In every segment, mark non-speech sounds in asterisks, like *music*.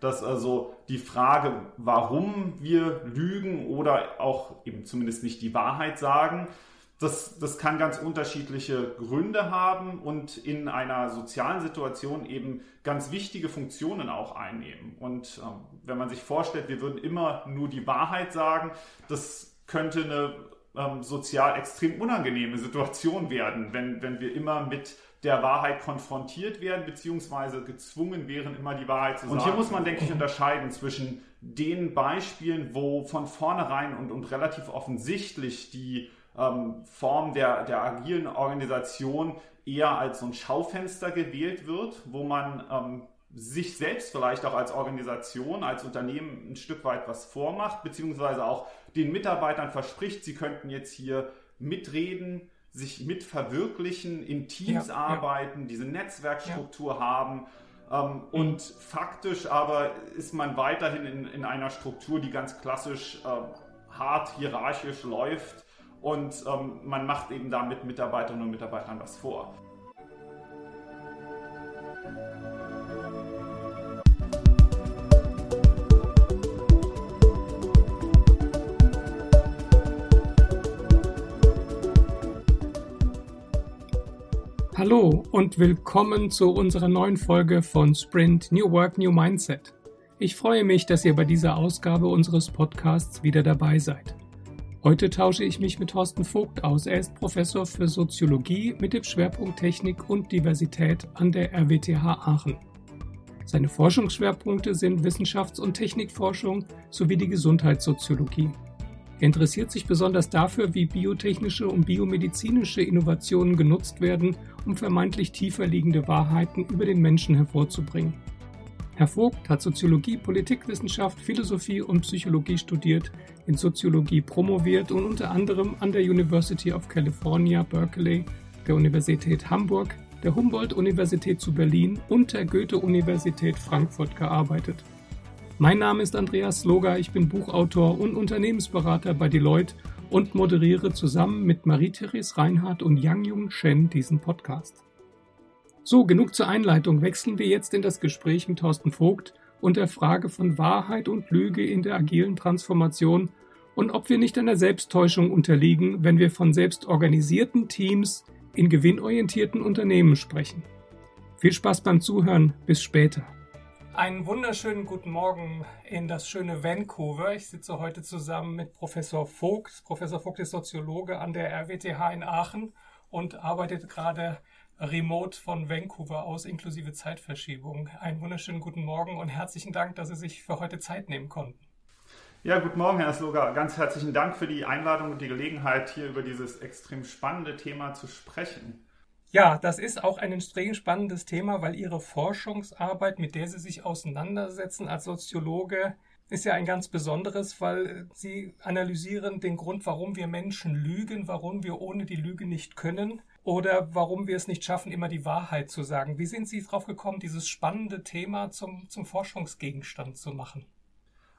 dass also die Frage, warum wir lügen oder auch eben zumindest nicht die Wahrheit sagen, das, das kann ganz unterschiedliche Gründe haben und in einer sozialen Situation eben ganz wichtige Funktionen auch einnehmen. Und ähm, wenn man sich vorstellt, wir würden immer nur die Wahrheit sagen, das könnte eine ähm, sozial extrem unangenehme Situation werden, wenn, wenn wir immer mit der Wahrheit konfrontiert werden, beziehungsweise gezwungen wären, immer die Wahrheit zu sagen. Und hier muss man, denke ich, unterscheiden zwischen den Beispielen, wo von vornherein und, und relativ offensichtlich die ähm, Form der, der agilen Organisation eher als so ein Schaufenster gewählt wird, wo man ähm, sich selbst vielleicht auch als Organisation, als Unternehmen ein Stück weit was vormacht, beziehungsweise auch den Mitarbeitern verspricht, sie könnten jetzt hier mitreden, sich mitverwirklichen, in Teams ja, arbeiten, ja. diese Netzwerkstruktur ja. haben. Ähm. Und faktisch aber ist man weiterhin in, in einer Struktur, die ganz klassisch äh, hart hierarchisch läuft und ähm, man macht eben damit Mitarbeiterinnen und Mitarbeitern was vor. Hallo und willkommen zu unserer neuen Folge von Sprint New Work, New Mindset. Ich freue mich, dass ihr bei dieser Ausgabe unseres Podcasts wieder dabei seid. Heute tausche ich mich mit Thorsten Vogt aus. Er ist Professor für Soziologie mit dem Schwerpunkt Technik und Diversität an der RWTH Aachen. Seine Forschungsschwerpunkte sind Wissenschafts- und Technikforschung sowie die Gesundheitssoziologie. Er interessiert sich besonders dafür, wie biotechnische und biomedizinische Innovationen genutzt werden, um vermeintlich tiefer liegende Wahrheiten über den Menschen hervorzubringen. Herr Vogt hat Soziologie, Politikwissenschaft, Philosophie und Psychologie studiert, in Soziologie promoviert und unter anderem an der University of California, Berkeley, der Universität Hamburg, der Humboldt-Universität zu Berlin und der Goethe-Universität Frankfurt gearbeitet. Mein Name ist Andreas Sloga, ich bin Buchautor und Unternehmensberater bei Deloitte und moderiere zusammen mit Marie-Therese Reinhardt und Yang Jung Shen diesen Podcast. So, genug zur Einleitung. Wechseln wir jetzt in das Gespräch mit Thorsten Vogt und der Frage von Wahrheit und Lüge in der agilen Transformation und ob wir nicht einer Selbsttäuschung unterliegen, wenn wir von selbstorganisierten Teams in gewinnorientierten Unternehmen sprechen. Viel Spaß beim Zuhören. Bis später. Einen wunderschönen guten Morgen in das schöne Vancouver. Ich sitze heute zusammen mit Professor Vogt. Professor Vogt ist Soziologe an der RWTH in Aachen und arbeitet gerade remote von Vancouver aus inklusive Zeitverschiebung. Einen wunderschönen guten Morgen und herzlichen Dank, dass Sie sich für heute Zeit nehmen konnten. Ja, guten Morgen, Herr Sloga. Ganz herzlichen Dank für die Einladung und die Gelegenheit, hier über dieses extrem spannende Thema zu sprechen. Ja, das ist auch ein extrem spannendes Thema, weil Ihre Forschungsarbeit, mit der Sie sich auseinandersetzen als Soziologe, ist ja ein ganz besonderes, weil Sie analysieren den Grund, warum wir Menschen lügen, warum wir ohne die Lüge nicht können oder warum wir es nicht schaffen, immer die Wahrheit zu sagen. Wie sind Sie darauf gekommen, dieses spannende Thema zum, zum Forschungsgegenstand zu machen?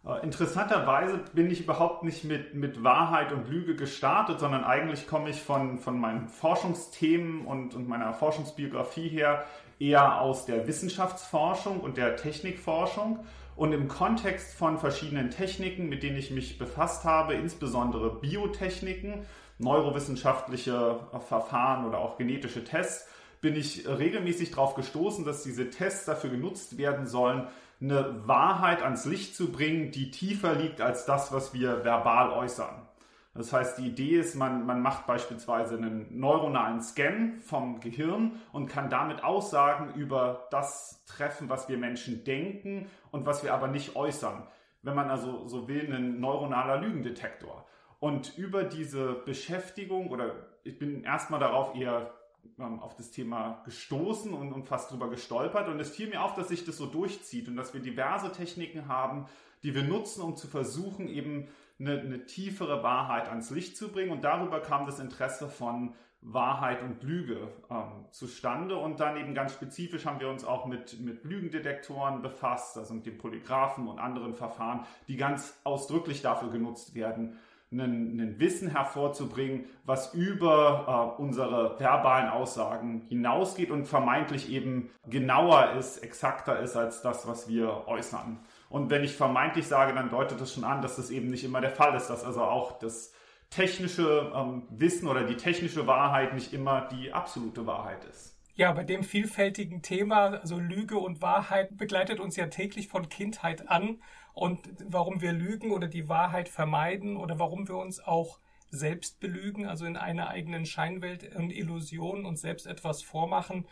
Äh, interessanterweise bin ich überhaupt nicht mit, mit Wahrheit und Lüge gestartet, sondern eigentlich komme ich von, von meinen Forschungsthemen und, und meiner Forschungsbiografie her eher aus der Wissenschaftsforschung und der Technikforschung. Und im Kontext von verschiedenen Techniken, mit denen ich mich befasst habe, insbesondere Biotechniken, neurowissenschaftliche Verfahren oder auch genetische Tests, bin ich regelmäßig darauf gestoßen, dass diese Tests dafür genutzt werden sollen, eine Wahrheit ans Licht zu bringen, die tiefer liegt als das, was wir verbal äußern. Das heißt, die Idee ist, man, man macht beispielsweise einen neuronalen Scan vom Gehirn und kann damit Aussagen über das treffen, was wir Menschen denken und was wir aber nicht äußern. Wenn man also so will, ein neuronaler Lügendetektor. Und über diese Beschäftigung, oder ich bin erstmal darauf eher ähm, auf das Thema gestoßen und, und fast drüber gestolpert. Und es fiel mir auf, dass sich das so durchzieht und dass wir diverse Techniken haben, die wir nutzen, um zu versuchen, eben eine, eine tiefere Wahrheit ans Licht zu bringen. Und darüber kam das Interesse von Wahrheit und Lüge ähm, zustande. Und dann eben ganz spezifisch haben wir uns auch mit, mit Lügendetektoren befasst, also mit dem Polygraphen und anderen Verfahren, die ganz ausdrücklich dafür genutzt werden, ein Wissen hervorzubringen, was über äh, unsere verbalen Aussagen hinausgeht und vermeintlich eben genauer ist, exakter ist als das, was wir äußern. Und wenn ich vermeintlich sage, dann deutet das schon an, dass das eben nicht immer der Fall ist, dass also auch das technische ähm, Wissen oder die technische Wahrheit nicht immer die absolute Wahrheit ist. Ja, bei dem vielfältigen Thema, also Lüge und Wahrheit, begleitet uns ja täglich von Kindheit an. Und warum wir lügen oder die Wahrheit vermeiden oder warum wir uns auch selbst belügen, also in einer eigenen Scheinwelt und Illusion uns selbst etwas vormachen,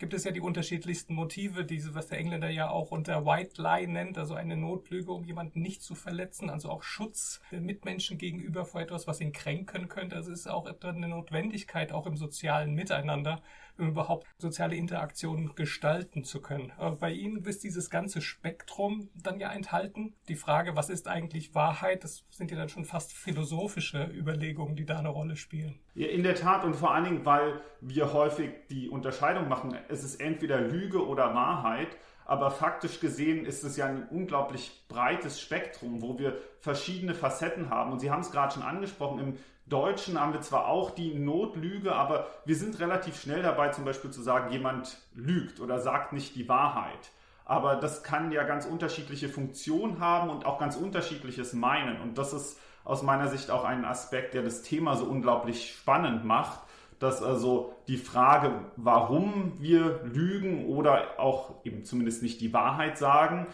gibt es ja die unterschiedlichsten Motive, diese, was der Engländer ja auch unter White Lie nennt, also eine Notlüge, um jemanden nicht zu verletzen, also auch Schutz der Mitmenschen gegenüber vor etwas, was ihn kränken könnte. Also es ist auch eine Notwendigkeit, auch im sozialen Miteinander, überhaupt soziale Interaktionen gestalten zu können. Bei Ihnen ist dieses ganze Spektrum dann ja enthalten. Die Frage, was ist eigentlich Wahrheit, das sind ja dann schon fast philosophische Überlegungen, die da eine Rolle spielen. Ja, in der Tat und vor allen Dingen, weil wir häufig die Unterscheidung machen, es ist entweder Lüge oder Wahrheit. Aber faktisch gesehen ist es ja ein unglaublich breites Spektrum, wo wir verschiedene Facetten haben. Und Sie haben es gerade schon angesprochen, im Deutschen haben wir zwar auch die Notlüge, aber wir sind relativ schnell dabei, zum Beispiel zu sagen, jemand lügt oder sagt nicht die Wahrheit. Aber das kann ja ganz unterschiedliche Funktionen haben und auch ganz unterschiedliches meinen. Und das ist aus meiner Sicht auch ein Aspekt, der das Thema so unglaublich spannend macht, dass also die Frage, warum wir lügen oder auch eben zumindest nicht die Wahrheit sagen,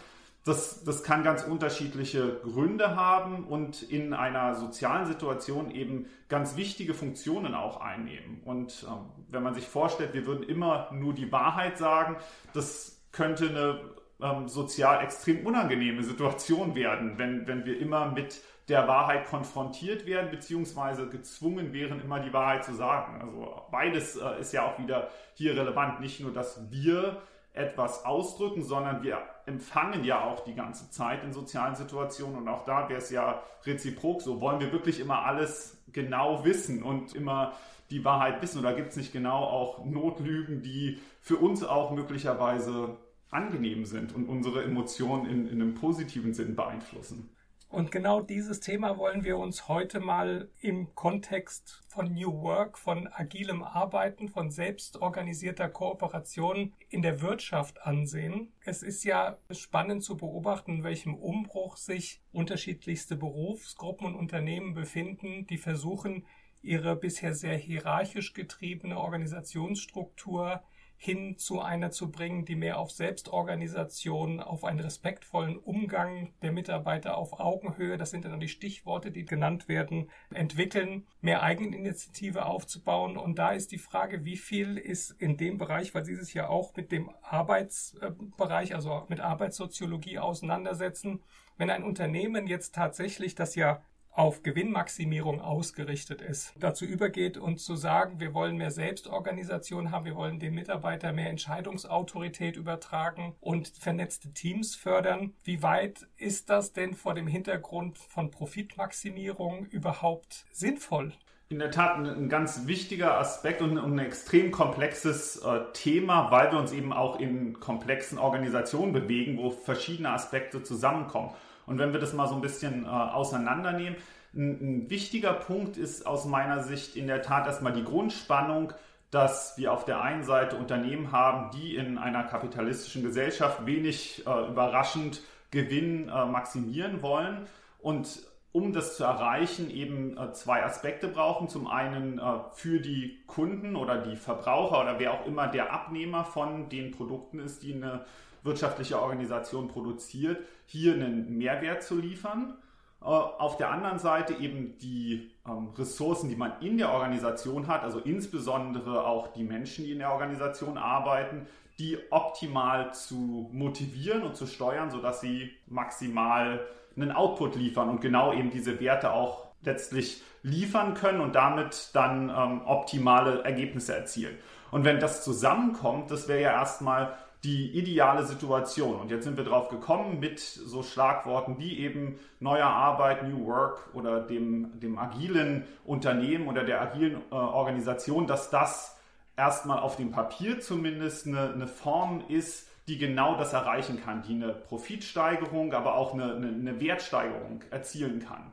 das, das kann ganz unterschiedliche Gründe haben und in einer sozialen Situation eben ganz wichtige Funktionen auch einnehmen. Und ähm, wenn man sich vorstellt, wir würden immer nur die Wahrheit sagen, das könnte eine ähm, sozial extrem unangenehme Situation werden, wenn, wenn wir immer mit der Wahrheit konfrontiert werden, beziehungsweise gezwungen wären, immer die Wahrheit zu sagen. Also beides äh, ist ja auch wieder hier relevant. Nicht nur, dass wir etwas ausdrücken, sondern wir empfangen ja auch die ganze Zeit in sozialen Situationen und auch da wäre es ja reziprok so. Wollen wir wirklich immer alles genau wissen und immer die Wahrheit wissen oder gibt es nicht genau auch Notlügen, die für uns auch möglicherweise angenehm sind und unsere Emotionen in, in einem positiven Sinn beeinflussen? Und genau dieses Thema wollen wir uns heute mal im Kontext von New Work, von agilem Arbeiten, von selbstorganisierter Kooperation in der Wirtschaft ansehen. Es ist ja spannend zu beobachten, in welchem Umbruch sich unterschiedlichste Berufsgruppen und Unternehmen befinden, die versuchen, ihre bisher sehr hierarchisch getriebene Organisationsstruktur hin zu einer zu bringen, die mehr auf Selbstorganisation, auf einen respektvollen Umgang der Mitarbeiter auf Augenhöhe, das sind dann die Stichworte, die genannt werden, entwickeln, mehr Eigeninitiative aufzubauen. Und da ist die Frage, wie viel ist in dem Bereich, weil Sie sich ja auch mit dem Arbeitsbereich, also mit Arbeitssoziologie auseinandersetzen, wenn ein Unternehmen jetzt tatsächlich das ja auf Gewinnmaximierung ausgerichtet ist, dazu übergeht und zu sagen, wir wollen mehr Selbstorganisation haben, wir wollen den Mitarbeitern mehr Entscheidungsautorität übertragen und vernetzte Teams fördern. Wie weit ist das denn vor dem Hintergrund von Profitmaximierung überhaupt sinnvoll? In der Tat ein, ein ganz wichtiger Aspekt und ein, extrem komplexes äh, Thema, weil wir uns eben auch in komplexen Organisationen bewegen, wo verschiedene Aspekte zusammenkommen. Und wenn wir das mal so ein bisschen äh, auseinandernehmen, ein, ein wichtiger Punkt ist aus meiner Sicht in der Tat erstmal die Grundspannung, dass wir auf der einen Seite Unternehmen haben, die in einer kapitalistischen Gesellschaft wenig äh, überraschend Gewinn äh, maximieren wollen und um das zu erreichen, eben äh, zwei Aspekte brauchen. Zum einen äh, für die Kunden oder die Verbraucher oder wer auch immer der Abnehmer von den Produkten ist, die eine wirtschaftliche Organisation produziert, hier einen Mehrwert zu liefern. Äh, auf der anderen Seite eben die ähm, Ressourcen, die man in der Organisation hat, also insbesondere auch die Menschen, die in der Organisation arbeiten, die optimal zu motivieren und zu steuern, sodass sie maximal einen Output liefern und genau eben diese Werte auch letztlich liefern können und damit dann ähm, optimale Ergebnisse erzielen. Und wenn das zusammenkommt, das wäre ja erstmal die ideale Situation. Und jetzt sind wir drauf gekommen mit so Schlagworten wie eben neuer Arbeit, New Work oder dem, dem agilen Unternehmen oder der agilen äh, Organisation, dass das erstmal auf dem Papier zumindest eine, eine Form ist, die genau das erreichen kann, die eine Profitsteigerung, aber auch eine, eine, eine Wertsteigerung erzielen kann.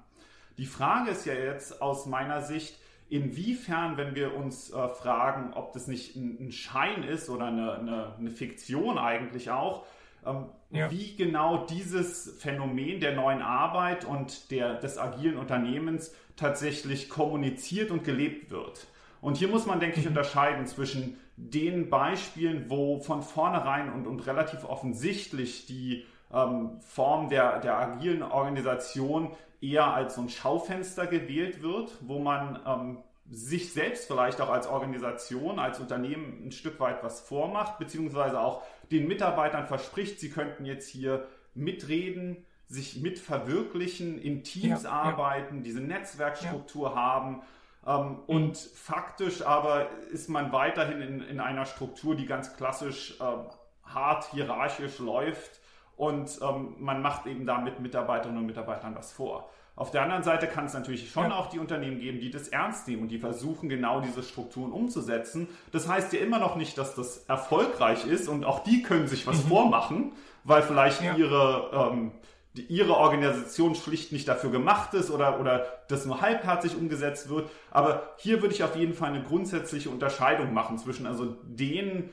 Die Frage ist ja jetzt aus meiner Sicht, inwiefern, wenn wir uns äh, fragen, ob das nicht ein, ein Schein ist oder eine, eine, eine Fiktion eigentlich auch, ähm, ja. wie genau dieses Phänomen der neuen Arbeit und der, des agilen Unternehmens tatsächlich kommuniziert und gelebt wird. Und hier muss man, denke ich, mhm. unterscheiden zwischen den Beispielen, wo von vornherein und, und relativ offensichtlich die ähm, Form der, der agilen Organisation eher als so ein Schaufenster gewählt wird, wo man ähm, sich selbst vielleicht auch als Organisation, als Unternehmen ein Stück weit was vormacht, beziehungsweise auch den Mitarbeitern verspricht, sie könnten jetzt hier mitreden, sich mitverwirklichen, in Teams ja, arbeiten, ja. diese Netzwerkstruktur ja. haben. Ähm, mhm. Und faktisch aber ist man weiterhin in, in einer Struktur, die ganz klassisch äh, hart hierarchisch läuft und ähm, man macht eben damit Mitarbeiterinnen und Mitarbeitern was vor. Auf der anderen Seite kann es natürlich schon ja. auch die Unternehmen geben, die das ernst nehmen und die versuchen, genau diese Strukturen umzusetzen. Das heißt ja immer noch nicht, dass das erfolgreich ist und auch die können sich was mhm. vormachen, weil vielleicht ja. ihre, ähm, die, ihre Organisation schlicht nicht dafür gemacht ist oder, oder das nur halbherzig umgesetzt wird. Aber hier würde ich auf jeden Fall eine grundsätzliche Unterscheidung machen zwischen also den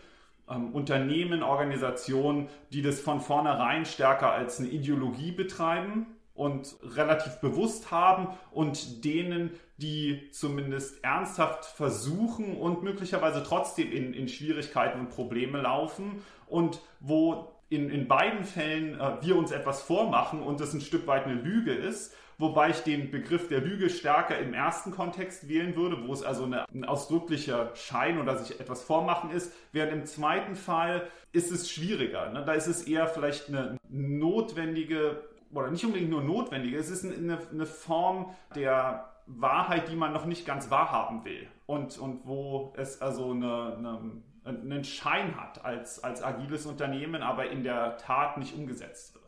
ähm, Unternehmen, Organisationen, die das von vornherein stärker als eine Ideologie betreiben und relativ bewusst haben und denen, die zumindest ernsthaft versuchen und möglicherweise trotzdem in, in Schwierigkeiten und Probleme laufen und wo in, in beiden Fällen äh, wir uns etwas vormachen und das ein Stück weit eine Lüge ist, wobei ich den Begriff der Lüge stärker im ersten Kontext wählen würde, wo es also eine, ein ausdrücklicher Schein oder sich etwas vormachen ist, während im zweiten Fall ist es schwieriger. Ne? Da ist es eher vielleicht eine notwendige oder nicht unbedingt nur notwendige, es ist eine, eine Form der Wahrheit, die man noch nicht ganz wahrhaben will und, und wo es also eine, eine, einen Schein hat als, als agiles Unternehmen, aber in der Tat nicht umgesetzt wird.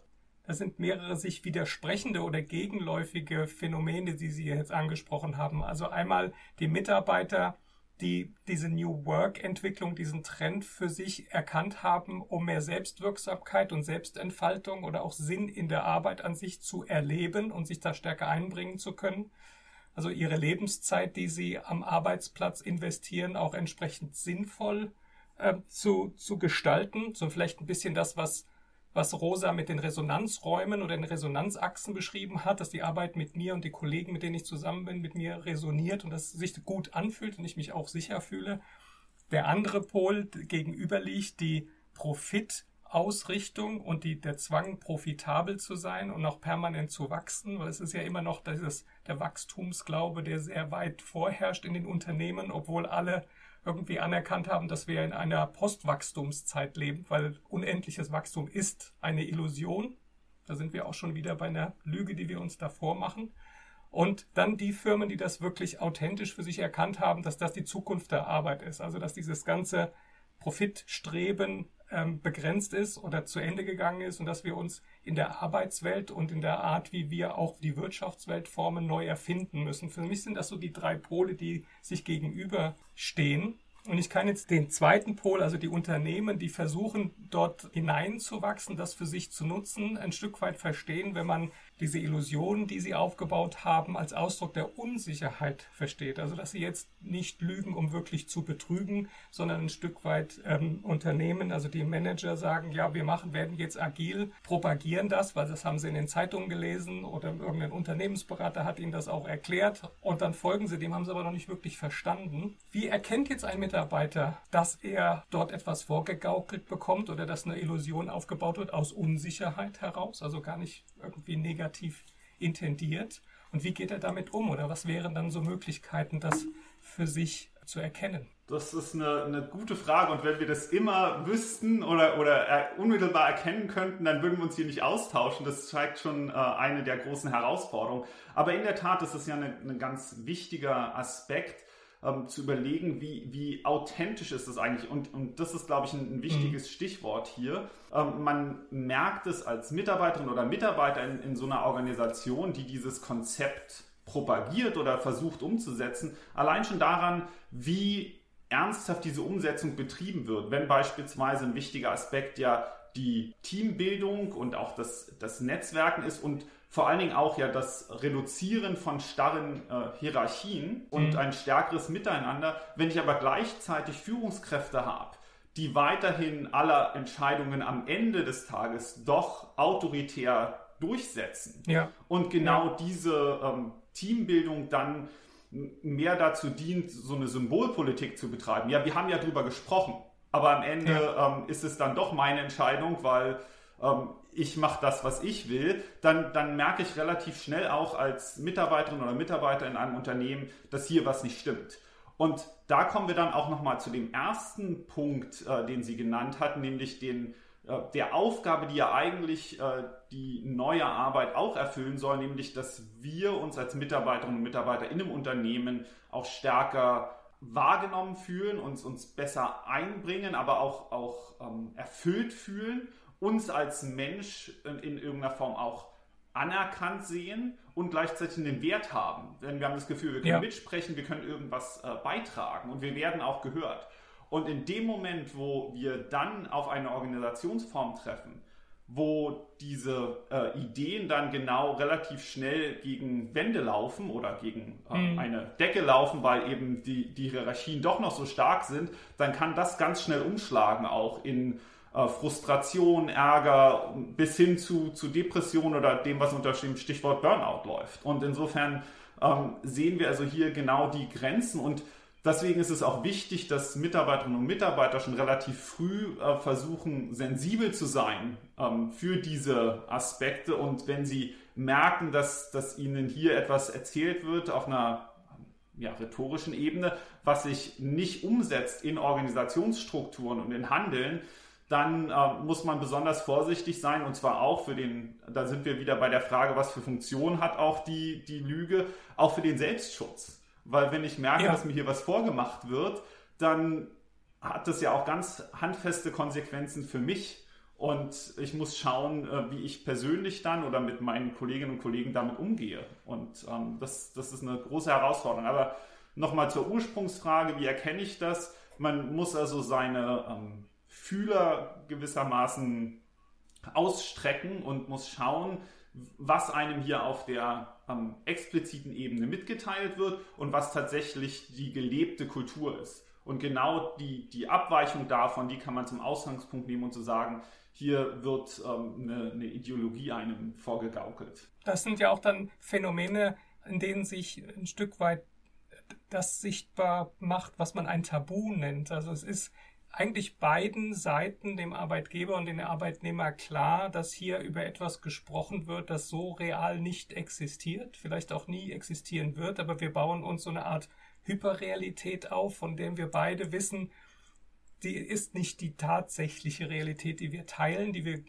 Das sind mehrere sich widersprechende oder gegenläufige Phänomene, die Sie jetzt angesprochen haben. Also einmal die Mitarbeiter die diese New Work-Entwicklung, diesen Trend für sich erkannt haben, um mehr Selbstwirksamkeit und Selbstentfaltung oder auch Sinn in der Arbeit an sich zu erleben und sich da stärker einbringen zu können. Also ihre Lebenszeit, die sie am Arbeitsplatz investieren, auch entsprechend sinnvoll äh, zu, zu gestalten. So vielleicht ein bisschen das, was was Rosa mit den Resonanzräumen oder den Resonanzachsen beschrieben hat, dass die Arbeit mit mir und die Kollegen, mit denen ich zusammen bin, mit mir resoniert und dass es sich gut anfühlt und ich mich auch sicher fühle. Der andere Pol gegenüber liegt die Profitausrichtung und die, der Zwang, profitabel zu sein und auch permanent zu wachsen, weil es ist ja immer noch dieses, der Wachstumsglaube, der sehr weit vorherrscht in den Unternehmen, obwohl alle irgendwie anerkannt haben, dass wir in einer Postwachstumszeit leben, weil unendliches Wachstum ist eine Illusion. Da sind wir auch schon wieder bei einer Lüge, die wir uns davor machen. Und dann die Firmen, die das wirklich authentisch für sich erkannt haben, dass das die Zukunft der Arbeit ist. Also dass dieses ganze Profitstreben begrenzt ist oder zu Ende gegangen ist und dass wir uns in der Arbeitswelt und in der Art, wie wir auch die Wirtschaftswelt formen, neu erfinden müssen. Für mich sind das so die drei Pole, die sich gegenüberstehen. Und ich kann jetzt den zweiten Pol, also die Unternehmen, die versuchen, dort hineinzuwachsen, das für sich zu nutzen, ein Stück weit verstehen, wenn man diese Illusionen, die sie aufgebaut haben, als Ausdruck der Unsicherheit versteht. Also dass sie jetzt nicht lügen, um wirklich zu betrügen, sondern ein Stück weit ähm, Unternehmen, also die Manager sagen, ja, wir machen, werden jetzt agil, propagieren das, weil das haben sie in den Zeitungen gelesen oder irgendein Unternehmensberater hat ihnen das auch erklärt und dann folgen sie dem, haben sie aber noch nicht wirklich verstanden. Wie erkennt jetzt ein Mitarbeiter, dass er dort etwas vorgegaukelt bekommt oder dass eine Illusion aufgebaut wird aus Unsicherheit heraus, also gar nicht irgendwie negativ negativ intendiert? Und wie geht er damit um? Oder was wären dann so Möglichkeiten, das für sich zu erkennen? Das ist eine, eine gute Frage und wenn wir das immer wüssten oder, oder unmittelbar erkennen könnten, dann würden wir uns hier nicht austauschen. Das zeigt schon äh, eine der großen Herausforderungen. Aber in der Tat ist es ja ein ganz wichtiger Aspekt, ähm, zu überlegen, wie, wie authentisch ist das eigentlich. Und, und das ist, glaube ich, ein, ein wichtiges mhm. Stichwort hier. Ähm, man merkt es als Mitarbeiterin oder Mitarbeiter in, in so einer Organisation, die dieses Konzept propagiert oder versucht umzusetzen, allein schon daran, wie ernsthaft diese Umsetzung betrieben wird. Wenn beispielsweise ein wichtiger Aspekt ja die Teambildung und auch das, das Netzwerken ist und vor allen Dingen auch ja das Reduzieren von starren äh, Hierarchien und mhm. ein stärkeres Miteinander. Wenn ich aber gleichzeitig Führungskräfte habe, die weiterhin aller Entscheidungen am Ende des Tages doch autoritär durchsetzen ja. und genau ja. diese ähm, Teambildung dann mehr dazu dient, so eine Symbolpolitik zu betreiben. Ja, wir haben ja drüber gesprochen, aber am Ende ja. ähm, ist es dann doch meine Entscheidung, weil ähm, ich mache das, was ich will, dann, dann merke ich relativ schnell auch als Mitarbeiterin oder Mitarbeiter in einem Unternehmen, dass hier was nicht stimmt. Und da kommen wir dann auch nochmal zu dem ersten Punkt, äh, den Sie genannt hatten, nämlich den, äh, der Aufgabe, die ja eigentlich äh, die neue Arbeit auch erfüllen soll, nämlich dass wir uns als Mitarbeiterinnen und Mitarbeiter in einem Unternehmen auch stärker wahrgenommen fühlen, uns, uns besser einbringen, aber auch, auch ähm, erfüllt fühlen uns als Mensch in, in irgendeiner Form auch anerkannt sehen und gleichzeitig einen Wert haben. Denn wir haben das Gefühl, wir können ja. mitsprechen, wir können irgendwas äh, beitragen und wir werden auch gehört. Und in dem Moment, wo wir dann auf eine Organisationsform treffen, wo diese äh, Ideen dann genau relativ schnell gegen Wände laufen oder gegen äh, mhm. eine Decke laufen, weil eben die, die Hierarchien doch noch so stark sind, dann kann das ganz schnell umschlagen auch in äh, Frustration, Ärger bis hin zu, zu Depression oder dem, was unter dem Stichwort Burnout läuft. Und insofern ähm, sehen wir also hier genau die Grenzen und Deswegen ist es auch wichtig, dass Mitarbeiterinnen und Mitarbeiter schon relativ früh äh, versuchen, sensibel zu sein ähm, für diese Aspekte. Und wenn sie merken, dass, dass ihnen hier etwas erzählt wird auf einer ja, rhetorischen Ebene, was sich nicht umsetzt in Organisationsstrukturen und in Handeln, dann äh, muss man besonders vorsichtig sein und zwar auch für den, da sind wir wieder bei der Frage, was für Funktion hat auch die, die Lüge, auch für den Selbstschutz. Weil wenn ich merke, ja. dass mir hier was vorgemacht wird, dann hat das ja auch ganz handfeste Konsequenzen für mich. Und ich muss schauen, äh, wie ich persönlich dann oder mit meinen Kolleginnen und Kollegen damit umgehe. Und ähm, das, das ist eine große Herausforderung. Aber nochmal zur Ursprungsfrage, wie erkenne ich das? Man muss also seine ähm, Fühler gewissermaßen ausstrecken und muss schauen, was einem hier auf der ähm, expliziten Ebene mitgeteilt wird und was tatsächlich die gelebte Kultur ist. Und genau die, die Abweichung davon, die kann man zum Ausgangspunkt nehmen und zu sagen, hier wird ähm, eine, eine Ideologie einem vorgegaukelt. Das sind ja auch dann Phänomene, in denen sich ein Stück weit das sichtbar macht, was man ein Tabu nennt. Also es ist eigentlich beiden Seiten, dem Arbeitgeber und dem Arbeitnehmer, klar, dass hier über etwas gesprochen wird, das so real nicht existiert, vielleicht auch nie existieren wird, aber wir bauen uns so eine Art Hyperrealität auf, von der wir beide wissen, die ist nicht die tatsächliche Realität, die wir teilen, die wir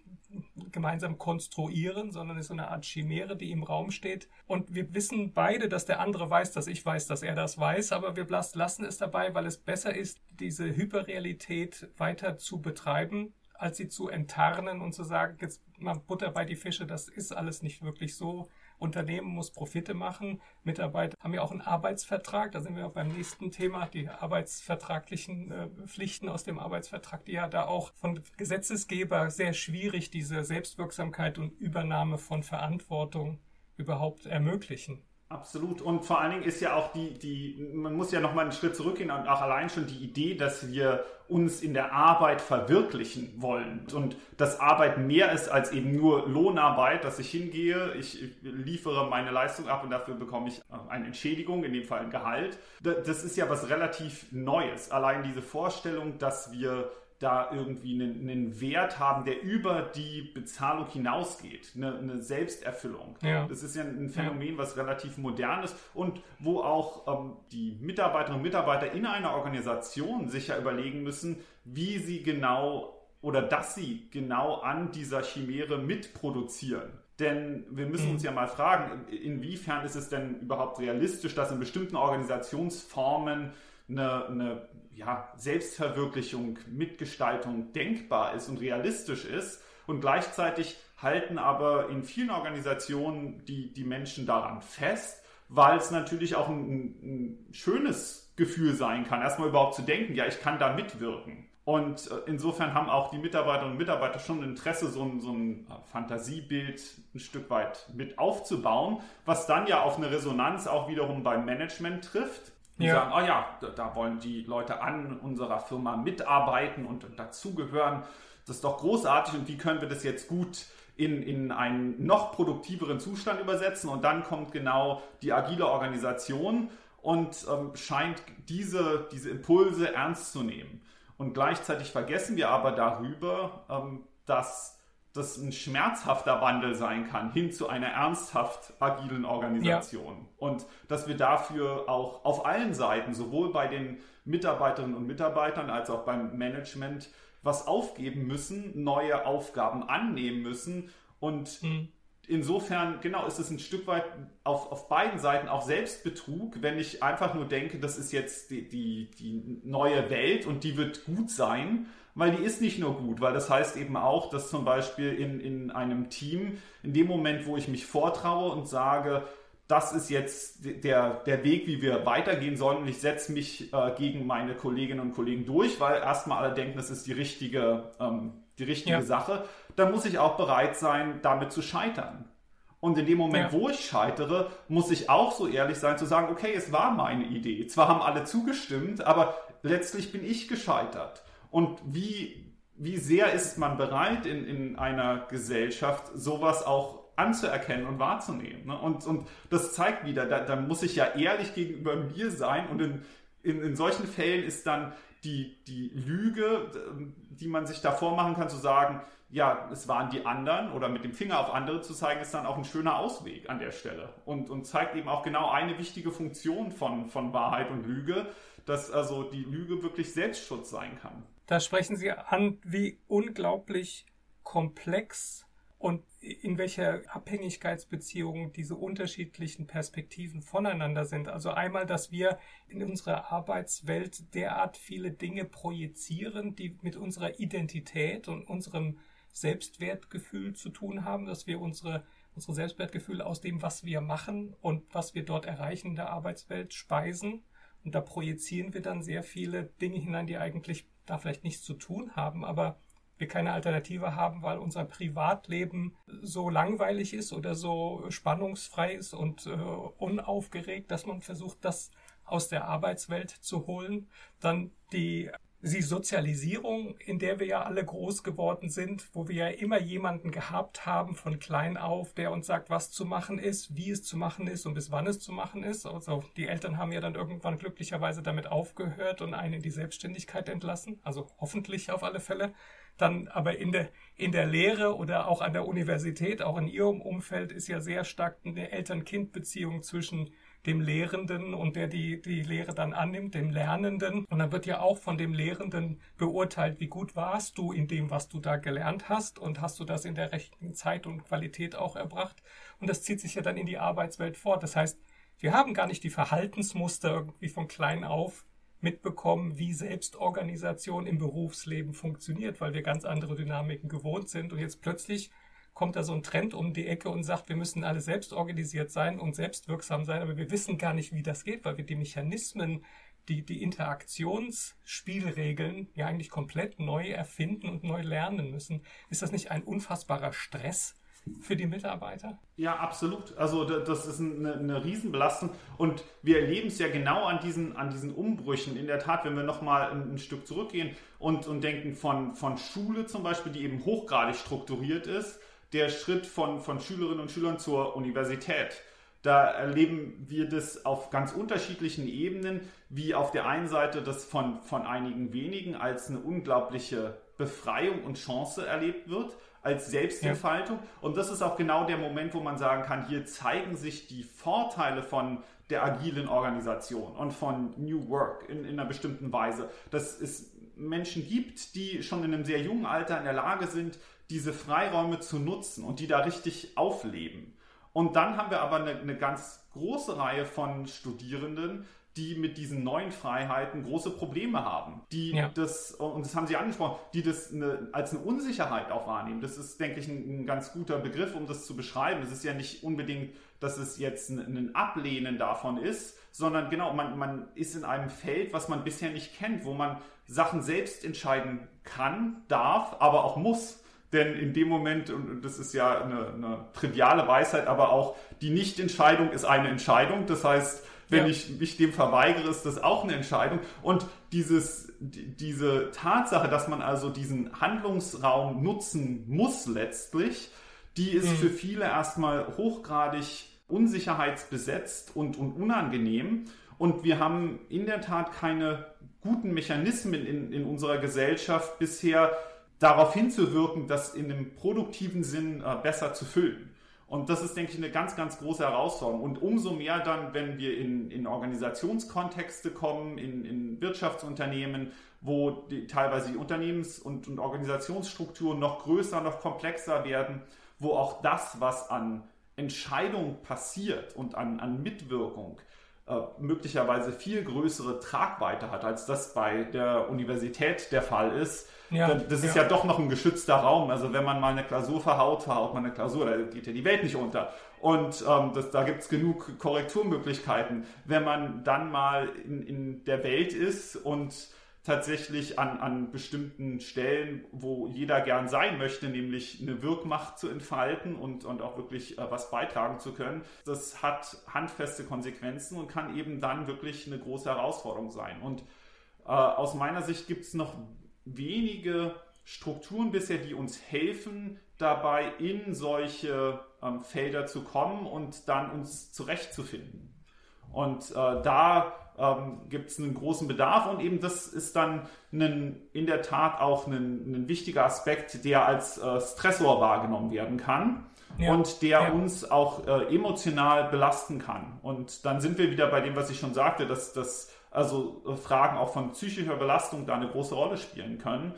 gemeinsam konstruieren, sondern ist so eine Art Chimäre, die im Raum steht. Und wir wissen beide, dass der andere weiß, dass ich weiß, dass er das weiß, aber wir lassen es dabei, weil es besser ist, diese Hyperrealität weiter zu betreiben, als sie zu enttarnen und zu sagen, jetzt mal Butter bei die Fische, das ist alles nicht wirklich so. Unternehmen muss Profite machen. Mitarbeiter haben ja auch einen Arbeitsvertrag. Da sind wir auch beim nächsten Thema, die arbeitsvertraglichen äh, Pflichten aus dem Arbeitsvertrag, die ja da auch von Gesetzesgeber sehr schwierig diese Selbstwirksamkeit und Übernahme von Verantwortung überhaupt ermöglichen. Absolut. Und vor allen Dingen ist ja auch die, die, man muss ja noch mal einen Schritt zurückgehen und auch allein schon die Idee, dass wir uns in der Arbeit verwirklichen wollen und dass Arbeit mehr ist als eben nur Lohnarbeit, dass ich hingehe, ich liefere meine Leistung ab und dafür bekomme ich eine Entschädigung, in dem Fall ein Gehalt. Das ist ja was relativ Neues. Allein diese Vorstellung, dass wir da irgendwie einen, einen, Wert haben, der über die Bezahlung hinausgeht, eine, eine Selbsterfüllung. Ja. Das ist ja ein Phänomen, was relativ modern ist und wo auch ähm, die Mitarbeiterinnen und Mitarbeiter in einer Organisation sich ja überlegen müssen, wie sie genau oder dass sie genau an dieser Chimäre mitproduzieren. Denn wir müssen uns mhm. ja mal fragen, inwiefern ist es denn überhaupt realistisch, dass in bestimmten Organisationsformen eine, eine ja, Selbstverwirklichung, Mitgestaltung denkbar ist und realistisch ist. Und gleichzeitig halten aber in vielen Organisationen die, die Menschen daran fest, weil es natürlich auch ein, ein schönes Gefühl sein kann, erstmal überhaupt zu denken, ja, ich kann da mitwirken. Und äh, insofern haben auch die Mitarbeiterinnen und Mitarbeiter schon Interesse, so ein, so ein Fantasiebild ein Stück weit mit aufzubauen, was dann ja auf eine Resonanz auch wiederum beim Management trifft. Die ja. sagen, oh ja, da, wollen die Leute an unserer Firma mitarbeiten und dazugehören. Das ist doch großartig und wie können wir das jetzt gut in, in einen noch produktiveren Zustand übersetzen? Und dann kommt genau die agile Organisation und ähm, scheint diese, diese Impulse ernst zu nehmen. Und gleichzeitig vergessen wir aber darüber, ähm, dass das ein schmerzhafter Wandel sein kann hin zu einer ernsthaft agilen Organisation. Ja. Und dass wir dafür auch auf allen Seiten, sowohl bei den Mitarbeiterinnen und Mitarbeitern als auch beim Management, was aufgeben müssen, neue Aufgaben annehmen müssen und mhm insofern, genau, ist es ein Stück weit auf, auf beiden Seiten auch Selbstbetrug, wenn ich einfach nur denke, das ist jetzt die, die, die neue Welt und die wird gut sein, weil die ist nicht nur gut, weil das heißt eben auch, dass zum Beispiel in, in einem Team, in dem Moment, wo ich mich vortraue und sage, das ist jetzt der, der Weg, wie wir weitergehen sollen und ich setze mich äh, gegen meine Kolleginnen und Kollegen durch, weil erstmal alle denken, das ist die richtige ähm, die richtige ja. Sache, dann muss ich auch bereit sein, damit zu scheitern. Und in dem Moment, ja. wo ich scheitere, muss ich auch so ehrlich sein zu sagen, okay, es war meine Idee. Zwar haben alle zugestimmt, aber letztlich bin ich gescheitert. Und wie, wie sehr ist man bereit in, in einer Gesellschaft, sowas auch anzuerkennen und wahrzunehmen. Ne? Und, und das zeigt wieder, da, da muss ich ja ehrlich gegenüber mir sein und in, in, in solchen Fällen ist dann die, die Lüge, die man sich davor machen kann, zu sagen, ja, es waren die anderen oder mit dem Finger auf andere zu zeigen, ist dann auch ein schöner Ausweg an der Stelle und, und zeigt eben auch genau eine wichtige Funktion von, von Wahrheit und Lüge, dass also die Lüge wirklich Selbstschutz sein kann. Da sprechen Sie an, wie unglaublich komplex und in welcher Abhängigkeitsbeziehung diese unterschiedlichen Perspektiven voneinander sind. Also einmal, dass wir in unserer Arbeitswelt derart viele Dinge projizieren, die mit unserer Identität und unserem Selbstwertgefühl zu tun haben, dass wir unsere, unsere Selbstwertgefühle aus dem, was wir machen und was wir dort erreichen in der Arbeitswelt speisen. Und da projizieren wir dann sehr viele Dinge hinein, die eigentlich da vielleicht nichts zu tun haben, aber wir keine Alternative haben, weil unser Privatleben so langweilig ist oder so spannungsfrei ist und äh, unaufgeregt, dass man versucht, das aus der Arbeitswelt zu holen. Dann die die Sozialisierung, in der wir ja alle groß geworden sind, wo wir ja immer jemanden gehabt haben von klein auf, der uns sagt, was zu machen ist, wie es zu machen ist und bis wann es zu machen ist. Also die Eltern haben ja dann irgendwann glücklicherweise damit aufgehört und einen in die Selbstständigkeit entlassen, also hoffentlich auf alle Fälle dann aber in der, in der Lehre oder auch an der Universität, auch in ihrem Umfeld, ist ja sehr stark eine Eltern-Kind-Beziehung zwischen dem Lehrenden und der die, die Lehre dann annimmt, dem Lernenden. Und dann wird ja auch von dem Lehrenden beurteilt, wie gut warst du in dem, was du da gelernt hast und hast du das in der rechten Zeit und Qualität auch erbracht. Und das zieht sich ja dann in die Arbeitswelt fort. Das heißt, wir haben gar nicht die Verhaltensmuster irgendwie von klein auf mitbekommen, wie Selbstorganisation im Berufsleben funktioniert, weil wir ganz andere Dynamiken gewohnt sind. Und jetzt plötzlich kommt da so ein Trend um die Ecke und sagt, wir müssen alle selbst organisiert sein und selbstwirksam sein, aber wir wissen gar nicht, wie das geht, weil wir die Mechanismen, die, die Interaktionsspielregeln ja eigentlich komplett neu erfinden und neu lernen müssen. Ist das nicht ein unfassbarer Stress? für die Mitarbeiter? Ja, absolut. Also das ist eine, eine Riesenbelastung und wir erleben es ja genau an diesen, an diesen Umbrüchen. In der Tat, wenn wir nochmal ein, ein Stück zurückgehen und, und denken von, von Schule zum Beispiel, die eben hochgradig strukturiert ist, der Schritt von, von Schülerinnen und Schülern zur Universität. Da erleben wir das auf ganz unterschiedlichen Ebenen, wie auf der einen Seite das von, von einigen wenigen als eine unglaubliche Befreiung und Chance erlebt wird, als Selbstentfaltung. Ja. Und das ist auch genau der Moment, wo man sagen kann, hier zeigen sich die Vorteile von der agilen Organisation und von New Work in, in einer bestimmten Weise. Dass es Menschen gibt, die schon in einem sehr jungen Alter in der Lage sind, diese Freiräume zu nutzen und die da richtig aufleben. Und dann haben wir aber eine, eine ganz große Reihe von Studierenden, die mit diesen neuen Freiheiten große Probleme haben, die ja. das, und das haben Sie angesprochen, die das eine, als eine Unsicherheit auch wahrnehmen. Das ist, denke ich, ein, ein, ganz guter Begriff, um das zu beschreiben. Es ist ja nicht unbedingt, dass es jetzt ein, ein Ablehnen davon ist, sondern genau, man, man ist in einem Feld, was man bisher nicht kennt, wo man Sachen selbst entscheiden kann, darf, aber auch muss. Denn in dem Moment, und das ist ja eine, eine triviale Weisheit, aber auch die Nichtentscheidung ist eine Entscheidung. Das heißt, wenn ja. ich mich dem verweigere, ist das auch eine Entscheidung. Und dieses, diese Tatsache, dass man also diesen Handlungsraum nutzen muss letztlich, die ist mhm. für viele erstmal hochgradig unsicherheitsbesetzt und, und unangenehm. Und wir haben in der Tat keine guten Mechanismen in, in unserer Gesellschaft bisher darauf hinzuwirken, das in einem produktiven Sinn äh, besser zu füllen. Und das ist, denke ich, eine ganz, ganz große Herausforderung. Und umso mehr dann, wenn wir in, in Organisationskontexte kommen, in, in Wirtschaftsunternehmen, wo die, teilweise die Unternehmens- und, und Organisationsstrukturen noch größer, noch komplexer werden, wo auch das, was an Entscheidung passiert und an, an Mitwirkung, äh, möglicherweise viel größere Tragweite hat, als das bei der Universität der Fall ist. Ja, das ist ja. ja. doch noch ein geschützter Raum. Also wenn man mal eine Klausur verhaut, verhaut man eine Klausur, da geht ja die Welt nicht unter. Und ähm, das, da gibt es genug Korrekturmöglichkeiten. Wenn man dann mal in, in der Welt ist und tatsächlich an, an bestimmten Stellen, wo jeder gern sein möchte, nämlich eine Wirkmacht zu entfalten und, und auch wirklich äh, was beitragen zu können. Das hat handfeste Konsequenzen und kann eben dann wirklich eine große Herausforderung sein. Und äh, aus meiner Sicht gibt es noch wenige Strukturen bisher, die uns helfen, dabei in solche ähm, Felder zu kommen und dann uns zurechtzufinden. Und äh, da ähm, gibt es einen großen Bedarf und eben das ist dann ein, in der Tat auch ein, ein wichtiger Aspekt, der als äh, Stressor wahrgenommen werden kann. Ja, und der ja. uns auch äh, emotional belasten kann. Und dann sind wir wieder bei dem, was ich schon sagte, dass, dass also äh, Fragen auch von psychischer Belastung da eine große Rolle spielen können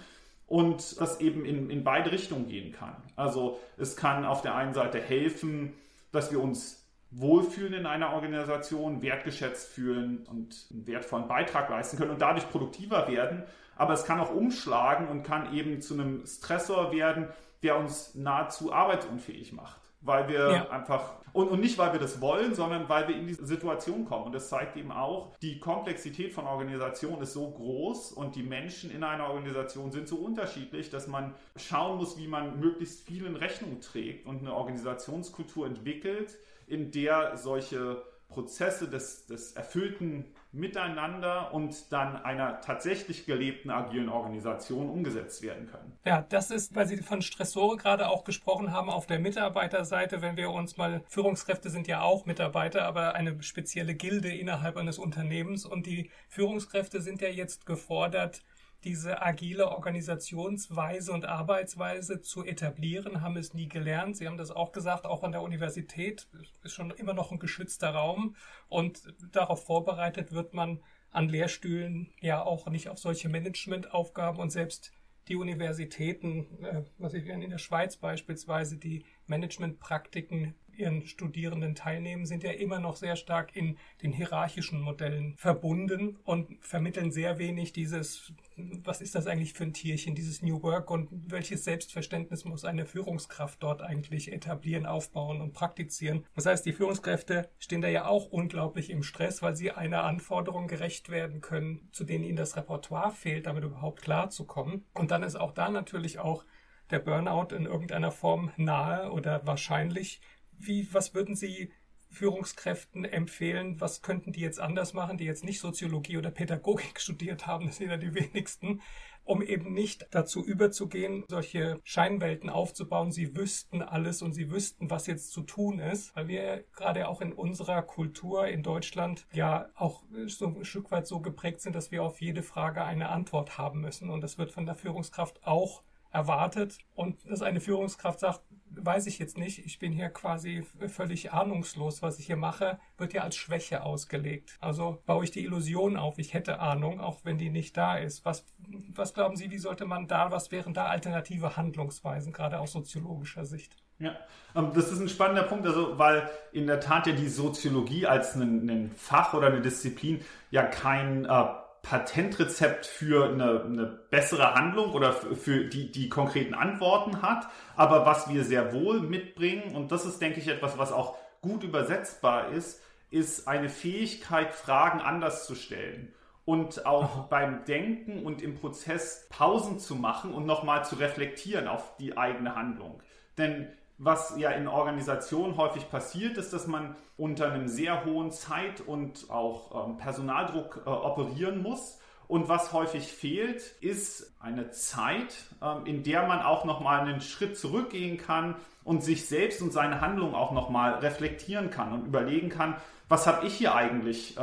und das eben in, in beide Richtungen gehen kann. Also es kann auf der einen Seite helfen, dass wir uns wohlfühlen in einer Organisation, wertgeschätzt fühlen und einen wertvollen Beitrag leisten können und dadurch produktiver werden. Aber es kann auch umschlagen und kann eben zu einem Stressor werden, der uns nahezu arbeitsunfähig macht. Weil wir ja. einfach, und, und nicht weil wir das wollen, sondern weil wir in diese Situation kommen. Und das zeigt eben auch, die Komplexität von Organisationen ist so groß und die Menschen in einer Organisation sind so unterschiedlich, dass man schauen muss, wie man möglichst vielen Rechnung trägt und eine Organisationskultur entwickelt, in der solche Prozesse des, des erfüllten Miteinander und dann einer tatsächlich gelebten agilen Organisation umgesetzt werden können. Ja, das ist, weil Sie von Stressore gerade auch gesprochen haben, auf der Mitarbeiterseite, wenn wir uns mal, Führungskräfte sind ja auch Mitarbeiter, aber eine spezielle Gilde innerhalb eines Unternehmens und die Führungskräfte sind ja jetzt gefordert, diese agile Organisationsweise und Arbeitsweise zu etablieren, haben es nie gelernt. Sie haben das auch gesagt, auch an der Universität ist schon immer noch ein geschützter Raum und darauf vorbereitet wird man an Lehrstühlen ja auch nicht auf solche Managementaufgaben und selbst die Universitäten, äh, was ich in der Schweiz beispielsweise, die Managementpraktiken ihren Studierenden teilnehmen, sind ja immer noch sehr stark in den hierarchischen Modellen verbunden und vermitteln sehr wenig dieses, was ist das eigentlich für ein Tierchen, dieses New Work und welches Selbstverständnis muss eine Führungskraft dort eigentlich etablieren, aufbauen und praktizieren. Das heißt, die Führungskräfte stehen da ja auch unglaublich im Stress, weil sie einer Anforderung gerecht werden können, zu denen ihnen das Repertoire fehlt, damit überhaupt klarzukommen. Und dann ist auch da natürlich auch der Burnout in irgendeiner Form nahe oder wahrscheinlich, wie, was würden Sie Führungskräften empfehlen, was könnten die jetzt anders machen, die jetzt nicht Soziologie oder Pädagogik *laughs* studiert haben, das sind ja die wenigsten, um eben nicht dazu überzugehen, solche Scheinwelten aufzubauen. Sie wüssten alles und sie wüssten, was jetzt zu tun ist, weil wir gerade auch in unserer Kultur in Deutschland ja auch so ein Stück weit so geprägt sind, dass wir auf jede Frage eine Antwort haben müssen. Und das wird von der Führungskraft auch erwartet und dass eine Führungskraft sagt, weiß ich jetzt nicht, ich bin hier quasi völlig ahnungslos, was ich hier mache, wird ja als Schwäche ausgelegt. Also baue ich die Illusion auf, ich hätte Ahnung, auch wenn die nicht da ist. Was was glauben Sie, wie sollte man da, was wären da alternative Handlungsweisen, gerade aus soziologischer Sicht? Ja, ähm, das ist ein spannender Punkt, also weil in der Tat ja die Soziologie als ein, ein Fach oder eine Disziplin ja kein äh, Patentrezept für eine, eine, bessere Handlung oder für die, die konkreten Antworten hat, aber was wir sehr wohl mitbringen, und das ist, denke ich, etwas, was auch gut übersetzbar ist, ist eine Fähigkeit, Fragen anders zu stellen und auch beim Denken und im Prozess Pausen zu machen und nochmal zu reflektieren auf die eigene Handlung. Denn was ja in Organisationen häufig passiert, ist, dass man unter einem sehr hohen Zeit- und auch ähm, Personaldruck äh, operieren muss. Und was häufig fehlt, ist eine Zeit, ähm, in der man auch nochmal einen Schritt zurückgehen kann und sich selbst und seine Handlung auch nochmal reflektieren kann und überlegen kann, was habe ich hier eigentlich äh,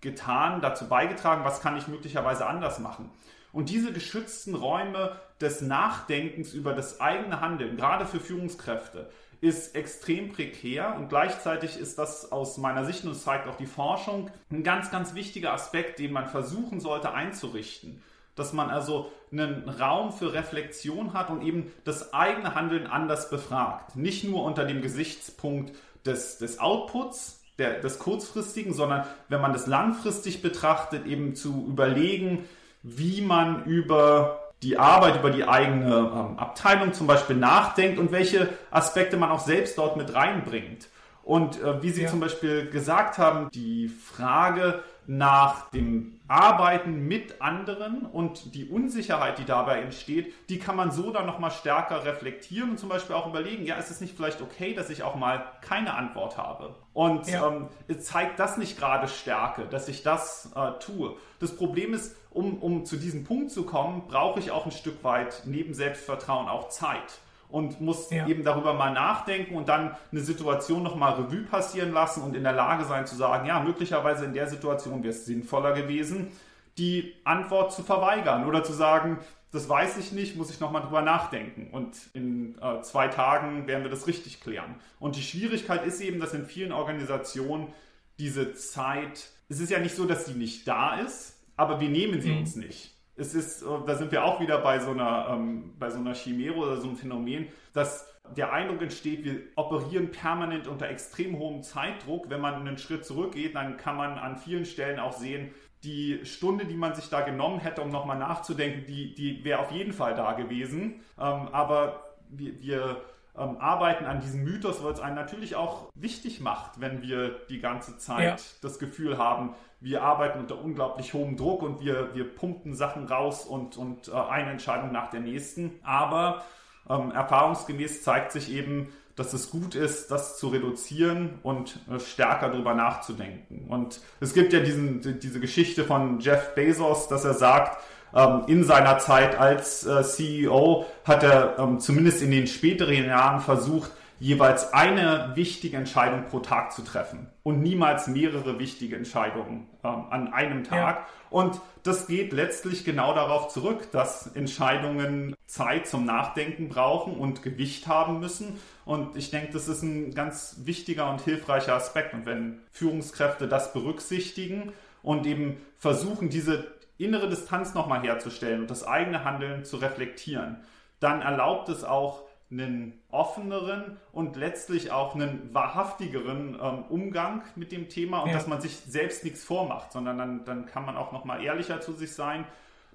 getan, dazu beigetragen, was kann ich möglicherweise anders machen. Und diese geschützten Räume des Nachdenkens über das eigene Handeln, gerade für Führungskräfte, ist extrem prekär und gleichzeitig ist das aus meiner Sicht, und das zeigt auch die Forschung, ein ganz, ganz wichtiger Aspekt, den man versuchen sollte einzurichten. Dass man also einen Raum für Reflexion hat und eben das eigene Handeln anders befragt. Nicht nur unter dem Gesichtspunkt des, des Outputs, der, des kurzfristigen, sondern wenn man das langfristig betrachtet, eben zu überlegen, wie man über die Arbeit, über die eigene ähm, Abteilung zum Beispiel nachdenkt und welche Aspekte man auch selbst dort mit reinbringt. Und äh, wie Sie ja. zum Beispiel gesagt haben, die Frage nach dem Arbeiten mit anderen und die Unsicherheit, die dabei entsteht, die kann man so dann nochmal stärker reflektieren und zum Beispiel auch überlegen, ja, ist es nicht vielleicht okay, dass ich auch mal keine Antwort habe? Und ja. ähm, zeigt das nicht gerade Stärke, dass ich das äh, tue? Das Problem ist, um, um zu diesem Punkt zu kommen, brauche ich auch ein Stück weit neben Selbstvertrauen auch Zeit und muss ja. eben darüber mal nachdenken und dann eine Situation nochmal Revue passieren lassen und in der Lage sein zu sagen, ja, möglicherweise in der Situation wäre es sinnvoller gewesen, die Antwort zu verweigern oder zu sagen, das weiß ich nicht, muss ich nochmal drüber nachdenken. Und in äh, zwei Tagen werden wir das richtig klären. Und die Schwierigkeit ist eben, dass in vielen Organisationen diese Zeit, es ist ja nicht so, dass sie nicht da ist, aber wir nehmen sie mhm. uns nicht es ist, äh, da sind wir auch wieder bei so einer, ähm, bei so einer Chimäre oder so einem Phänomen, dass der Eindruck entsteht, wir operieren permanent unter extrem hohem Zeitdruck. Wenn man einen Schritt zurückgeht, dann kann man an vielen Stellen auch sehen, die Stunde, die man sich da genommen hätte, um nochmal nachzudenken, die, die wäre auf jeden Fall da gewesen. Ähm, aber wir, wir ähm, arbeiten an diesem Mythos, weil es einen natürlich auch wichtig macht, wenn wir die ganze Zeit ja. das Gefühl haben, wir arbeiten unter unglaublich hohem Druck und wir, wir pumpen Sachen raus und, und äh, eine Entscheidung nach der nächsten. Aber ähm, erfahrungsgemäß zeigt sich eben, dass es gut ist, das zu reduzieren und äh, stärker darüber nachzudenken. Und es gibt ja diesen, diese Geschichte von Jeff Bezos, dass er sagt, ähm, in seiner Zeit als äh, CEO hat er ähm, zumindest in den späteren Jahren versucht, jeweils eine wichtige Entscheidung pro Tag zu treffen und niemals mehrere wichtige Entscheidungen ähm, an einem Tag. Ja. Und das geht letztlich genau darauf zurück, dass Entscheidungen Zeit zum Nachdenken brauchen und Gewicht haben müssen. Und ich denke, das ist ein ganz wichtiger und hilfreicher Aspekt. Und wenn Führungskräfte das berücksichtigen und eben versuchen, diese innere Distanz nochmal herzustellen und das eigene Handeln zu reflektieren, dann erlaubt es auch, einen offeneren und letztlich auch einen wahrhaftigeren ähm, Umgang mit dem Thema und ja. dass man sich selbst nichts vormacht, sondern dann, dann kann man auch nochmal ehrlicher zu sich sein.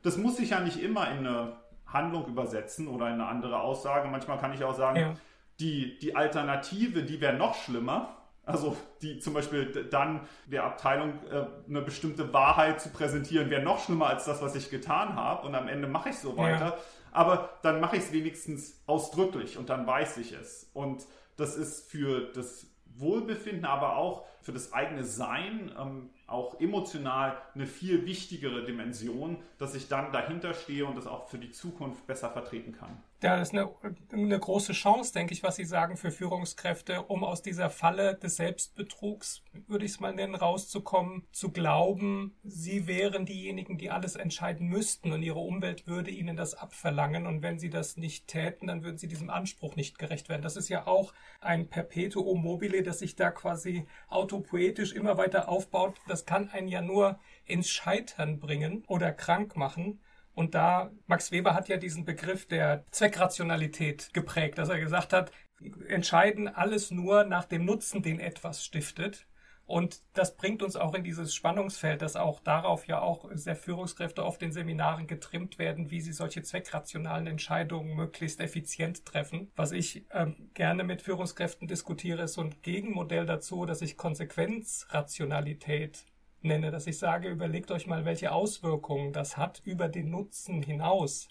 Das muss sich ja nicht immer in eine Handlung übersetzen oder in eine andere Aussage. Manchmal kann ich auch sagen, ja. die, die Alternative, die wäre noch schlimmer. Also die zum Beispiel dann der Abteilung äh, eine bestimmte Wahrheit zu präsentieren, wäre noch schlimmer als das, was ich getan habe. Und am Ende mache ich so weiter. Ja aber dann mache ich es wenigstens ausdrücklich und dann weiß ich es. Und das ist für das Wohlbefinden, aber auch für das eigene Sein, ähm, auch emotional eine viel wichtigere Dimension, dass ich dann dahinter stehe und das auch für die Zukunft besser vertreten kann. Ja, das ist eine, eine große Chance, denke ich, was Sie sagen für Führungskräfte, um aus dieser Falle des Selbstbetrugs, würde ich es mal nennen, rauszukommen, zu glauben, sie wären diejenigen, die alles entscheiden müssten und ihre Umwelt würde ihnen das abverlangen und wenn sie das nicht täten, dann würden sie diesem Anspruch nicht gerecht werden. Das ist ja auch ein Perpetuum mobile, das sich da quasi autopoetisch immer weiter aufbaut. Das kann einen ja nur ins Scheitern bringen oder krank machen Und da, Max Weber hat ja diesen Begriff der Zweckrationalität geprägt, dass er gesagt hat, entscheiden alles nur nach dem Nutzen, den etwas stiftet. Und das bringt uns auch in dieses Spannungsfeld, dass auch darauf ja auch sehr Führungskräfte auf den Seminaren getrimmt werden, wie sie solche zweckrationalen Entscheidungen möglichst effizient treffen. Was ich ähm, gerne mit Führungskräften diskutiere, ist so ein Gegenmodell dazu, dass ich Konsequenzrationalität nenne, dass ich sage, überlegt euch mal, welche Auswirkungen das hat über den Nutzen hinaus.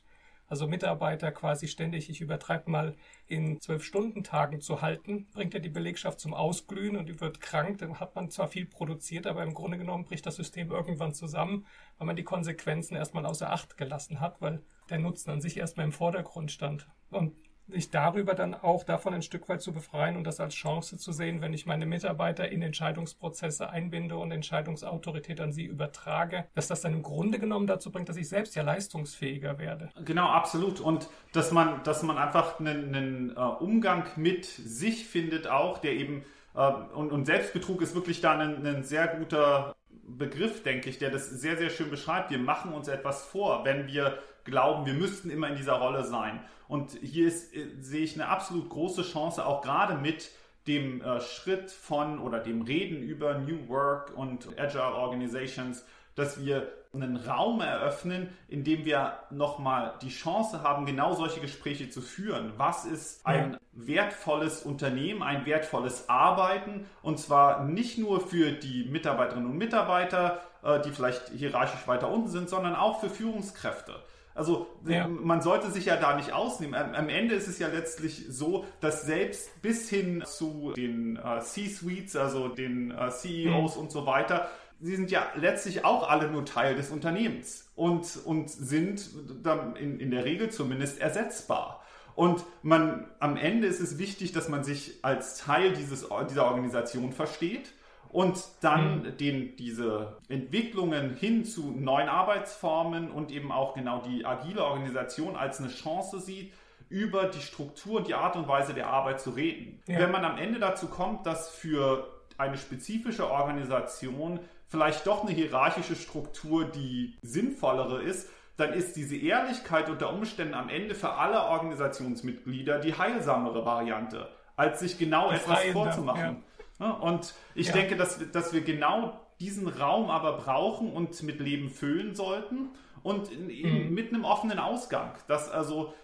Also Mitarbeiter quasi ständig, ich übertreibe mal, in Zwölf-Stunden-Tagen zu halten, bringt ja die Belegschaft zum Ausglühen und die wird krank. Dann hat man zwar viel produziert, aber im Grunde genommen bricht das System irgendwann zusammen, weil man die Konsequenzen erstmal außer Acht gelassen hat, weil der Nutzen an sich erstmal im Vordergrund stand. Und sich darüber dann auch davon ein Stück weit zu befreien und das als Chance zu sehen, wenn ich meine Mitarbeiter in Entscheidungsprozesse einbinde und Entscheidungsautorität an sie übertrage, dass das dann im Grunde genommen dazu bringt, dass ich selbst ja leistungsfähiger werde. Genau, absolut. Und dass man, dass man einfach einen, einen uh, Umgang mit sich findet auch, der eben uh, und, und, Selbstbetrug ist wirklich da ein, ein sehr guter Begriff, denke ich, der das sehr, sehr schön beschreibt. Wir machen uns etwas vor, wenn wir glauben, wir müssten immer in dieser Rolle sein. Und hier ist, äh, sehe ich eine absolut große Chance, auch gerade mit dem äh, Schritt von oder dem Reden über New Work und Agile Organizations, dass wir einen Raum eröffnen, in dem wir nochmal die Chance haben, genau solche Gespräche zu führen. Was ist ein wertvolles Unternehmen, ein wertvolles Arbeiten? Und zwar nicht nur für die Mitarbeiterinnen und Mitarbeiter, äh, die vielleicht hierarchisch weiter unten sind, sondern auch für Führungskräfte. Also ja. man sollte sich ja da nicht ausnehmen. Am Ende ist es ja letztlich so, dass selbst bis hin zu den äh, C-Suites, also den äh, CEOs mhm. und so weiter, sie sind ja letztlich auch alle nur Teil des Unternehmens und, und sind dann in, in der Regel zumindest ersetzbar. Und man, am Ende ist es wichtig, dass man sich als Teil dieses, dieser Organisation versteht und dann mhm. den, diese Entwicklungen hin zu neuen Arbeitsformen und eben auch genau die agile Organisation als eine Chance sieht, über die Struktur und die Art und Weise der Arbeit zu reden. Ja. Wenn man am Ende dazu kommt, dass für eine spezifische Organisation vielleicht doch eine hierarchische Struktur die sinnvollere ist, dann ist diese Ehrlichkeit unter Umständen am Ende für alle Organisationsmitglieder die heilsamere Variante, als sich genau die etwas vorzumachen. Ja. Und ich ja. denke, dass, dass wir genau diesen Raum aber brauchen und mit Leben füllen sollten und in, mhm. mit einem offenen Ausgang. Dass also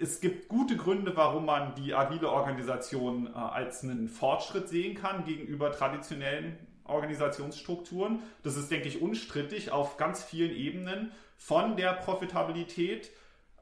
es gibt gute Gründe, warum man die agile Organisation äh, als einen Fortschritt sehen kann gegenüber traditionellen Organisationsstrukturen. Das ist, denke ich, unstrittig auf ganz vielen Ebenen von der Profitabilität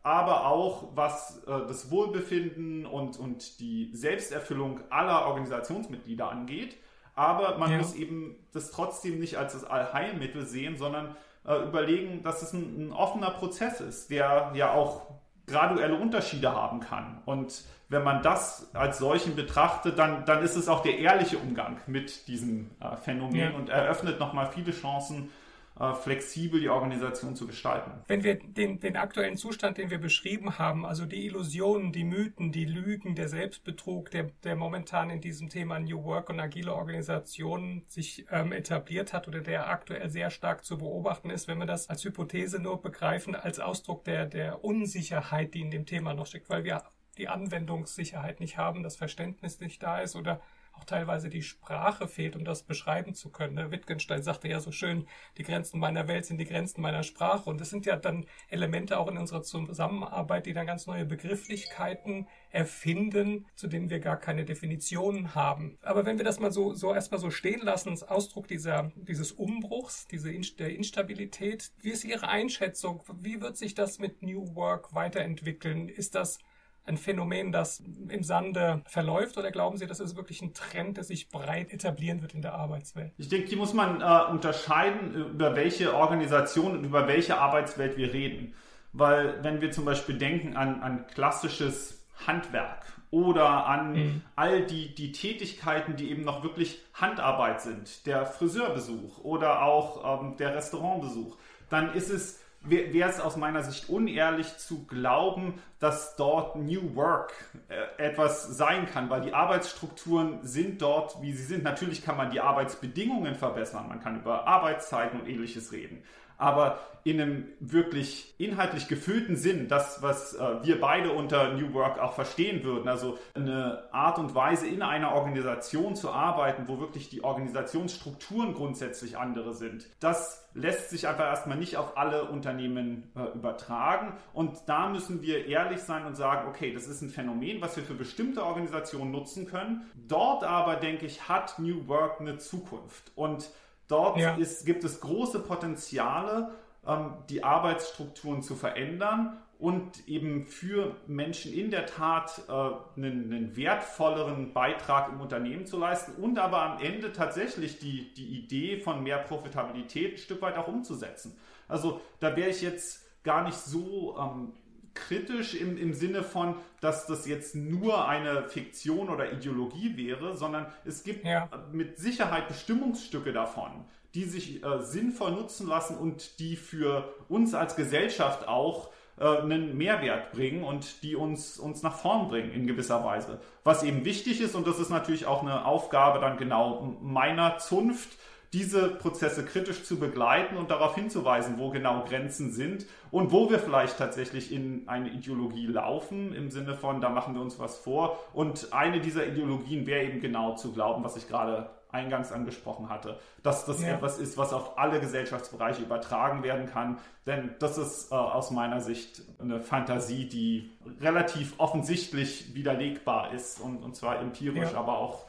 aber auch was äh, das Wohlbefinden und, und die Selbsterfüllung aller Organisationsmitglieder angeht. Aber man ja. muss eben das trotzdem nicht als das Allheilmittel sehen, sondern äh, überlegen, dass es ein, ein, offener Prozess ist, der ja auch graduelle Unterschiede haben kann. Und wenn man das als solchen betrachtet, dann, dann ist es auch der ehrliche Umgang mit diesem äh, Phänomen ja. und eröffnet nochmal viele Chancen, flexibel die Organisation zu gestalten. Wenn wir den, den aktuellen Zustand, den wir beschrieben haben, also die Illusionen, die Mythen, die Lügen, der Selbstbetrug, der, der momentan in diesem Thema New Work und agile Organisationen sich ähm, etabliert hat oder der aktuell sehr stark zu beobachten ist, wenn wir das als Hypothese nur begreifen, als Ausdruck der, der Unsicherheit, die in dem Thema noch steckt, weil wir die Anwendungssicherheit nicht haben, das Verständnis nicht da ist oder auch teilweise die Sprache fehlt, um das beschreiben zu können. Ne? Wittgenstein sagte ja so schön, die Grenzen meiner Welt sind die Grenzen meiner Sprache. Und das sind ja dann Elemente auch in unserer Zusammenarbeit, die dann ganz neue Begrifflichkeiten erfinden, zu denen wir gar keine Definitionen haben. Aber wenn wir das mal so, so erstmal so stehen lassen, als Ausdruck dieser, dieses Umbruchs, diese der Instabilität, wie ist Ihre Einschätzung? Wie wird sich das mit New Work weiterentwickeln? Ist das ein Phänomen, das im Sande verläuft oder glauben Sie, das ist wirklich ein Trend, der sich breit etablieren wird in der Arbeitswelt? Ich denke, hier muss man äh, unterscheiden, über welche Organisation und über welche Arbeitswelt wir reden. Weil wenn wir zum Beispiel denken an, an klassisches Handwerk oder an mhm. all die, die Tätigkeiten, die eben noch wirklich Handarbeit sind, der Friseurbesuch oder auch ähm, der Restaurantbesuch, dann ist es wäre es aus meiner Sicht unehrlich zu glauben, dass dort New Work äh, etwas sein kann, weil die Arbeitsstrukturen sind dort, wie sie sind. Natürlich kann man die Arbeitsbedingungen verbessern, man kann über Arbeitszeiten und ähnliches reden. Aber in einem wirklich inhaltlich gefüllten Sinn, das, was äh, wir beide unter New Work auch verstehen würden, also eine Art und Weise in einer Organisation zu arbeiten, wo wirklich die Organisationsstrukturen grundsätzlich andere sind, das lässt sich einfach erstmal nicht auf alle Unternehmen äh, übertragen. Und da müssen wir ehrlich sein und sagen, okay, das ist ein Phänomen, was wir für bestimmte Organisationen nutzen können. Dort aber, denke ich, hat New Work eine Zukunft. Und dort ja. ist, gibt es große Potenziale, ähm, die Arbeitsstrukturen zu verändern und eben für Menschen in der Tat äh, einen, einen, wertvolleren Beitrag im Unternehmen zu leisten und aber am Ende tatsächlich die, die Idee von mehr Profitabilität ein Stück weit auch umzusetzen. Also da wäre ich jetzt gar nicht so ähm, kritisch im, im Sinne von, dass das jetzt nur eine Fiktion oder Ideologie wäre, sondern es gibt ja. mit Sicherheit Bestimmungsstücke davon, die sich äh, sinnvoll nutzen lassen und die für uns als Gesellschaft auch äh, einen Mehrwert bringen und die uns, uns nach vorn bringen in gewisser Weise. Was eben wichtig ist, und das ist natürlich auch eine Aufgabe dann genau meiner Zunft, diese Prozesse kritisch zu begleiten und darauf hinzuweisen, wo genau Grenzen sind und wo wir vielleicht tatsächlich in eine Ideologie laufen, im Sinne von, da machen wir uns was vor. Und eine dieser Ideologien wäre eben genau zu glauben, was ich gerade eingangs angesprochen hatte, dass das ja. etwas ist, was auf alle Gesellschaftsbereiche übertragen werden kann. Denn das ist äh, aus meiner Sicht eine Fantasie, die relativ offensichtlich widerlegbar ist und, und zwar empirisch, ja. aber auch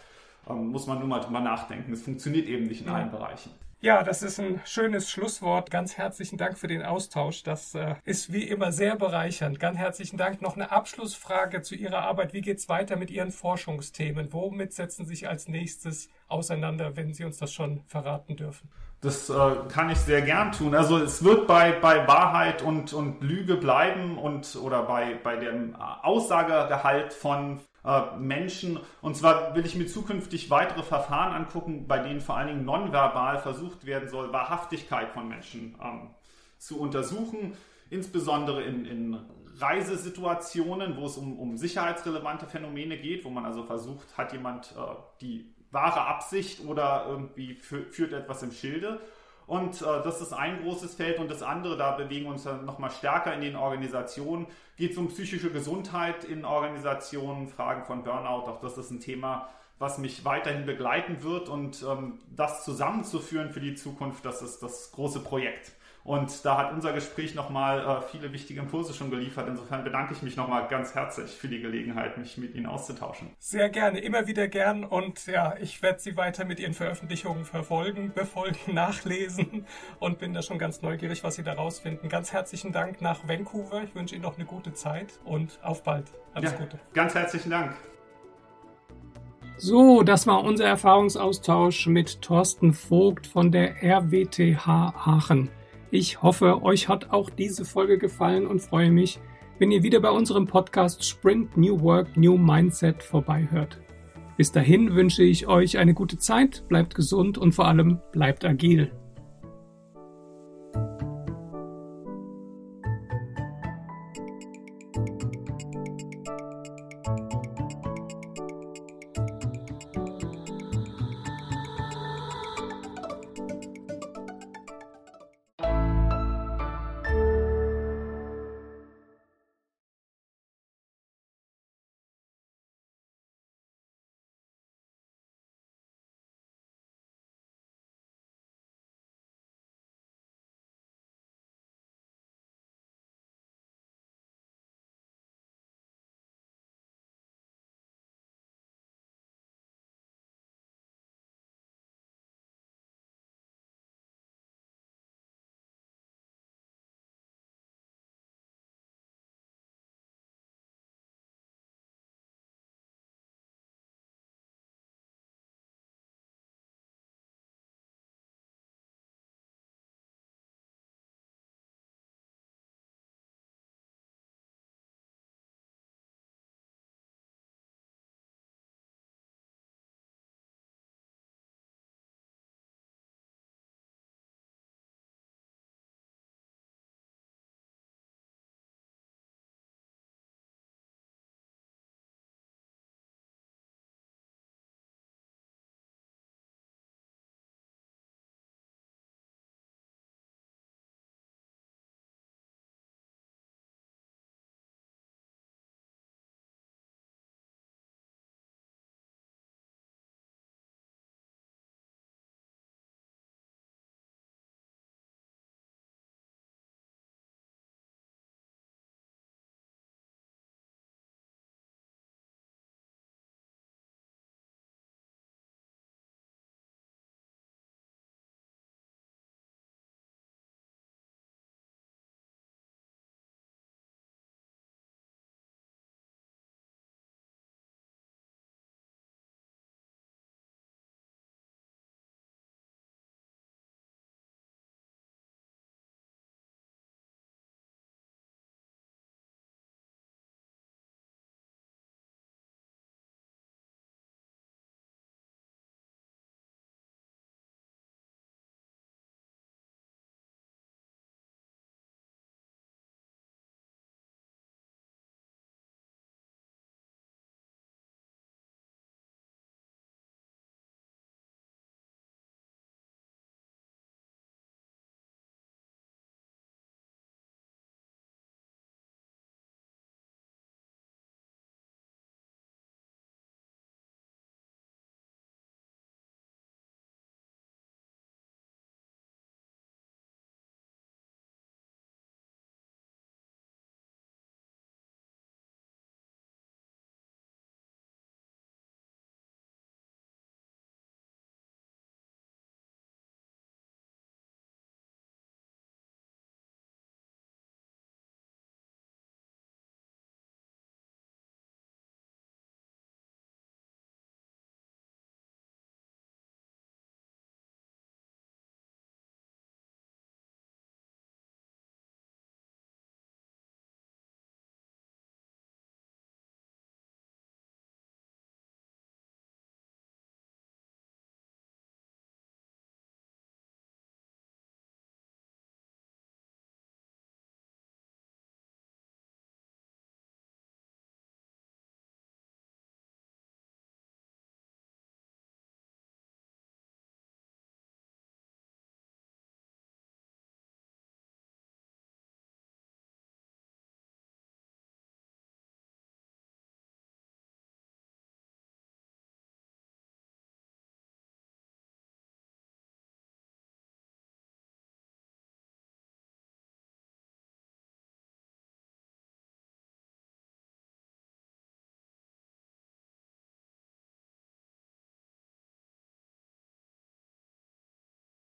ähm, muss man nur mal drüber nachdenken. Es funktioniert eben nicht in allen Bereichen. Ja, das ist ein schönes Schlusswort. Ganz herzlichen Dank für den Austausch. Das äh, ist wie immer sehr bereichernd. Ganz herzlichen Dank. Noch eine Abschlussfrage zu Ihrer Arbeit. Wie geht es weiter mit Ihren Forschungsthemen? Womit setzen Sie sich als nächstes auseinander, wenn Sie uns das schon verraten dürfen? Das äh, kann ich sehr gern tun. Also es wird bei, bei Wahrheit und, und Lüge bleiben und oder bei, bei dem Aussagegehalt von äh, Menschen. Und zwar will ich mir zukünftig weitere Verfahren angucken, bei denen vor allen Dingen nonverbal versucht werden soll, Wahrhaftigkeit von Menschen ähm, zu untersuchen, insbesondere in, in Reisesituationen, wo es um, um sicherheitsrelevante Phänomene geht, wo man also versucht, hat jemand äh, die wahre Absicht oder irgendwie führt etwas im Schilde. Und äh, das ist ein großes Feld. Und das andere, da bewegen uns dann nochmal stärker in den Organisationen, geht es um psychische Gesundheit in Organisationen, Fragen von Burnout. Auch das ist ein Thema, was mich weiterhin begleiten wird. Und ähm, das zusammenzuführen für die Zukunft, das ist das große Projekt. Und da hat unser Gespräch nochmal äh, viele wichtige Impulse schon geliefert. Insofern bedanke ich mich nochmal ganz herzlich für die Gelegenheit, mich mit Ihnen auszutauschen. Sehr gerne, immer wieder gern. Und ja, ich werde Sie weiter mit Ihren Veröffentlichungen verfolgen, befolgen, *laughs* nachlesen und bin da schon ganz neugierig, was Sie da rausfinden. Ganz herzlichen Dank nach Vancouver. Ich wünsche Ihnen noch eine gute Zeit und auf bald. Alles ja, Gute. Ganz herzlichen Dank. So, das war unser Erfahrungsaustausch mit Thorsten Vogt von der RWTH Aachen. Ich hoffe, euch hat auch diese Folge gefallen und freue mich, wenn ihr wieder bei unserem Podcast Sprint New Work, New Mindset vorbeihört. Bis dahin wünsche ich euch eine gute Zeit, bleibt gesund und vor allem bleibt agil.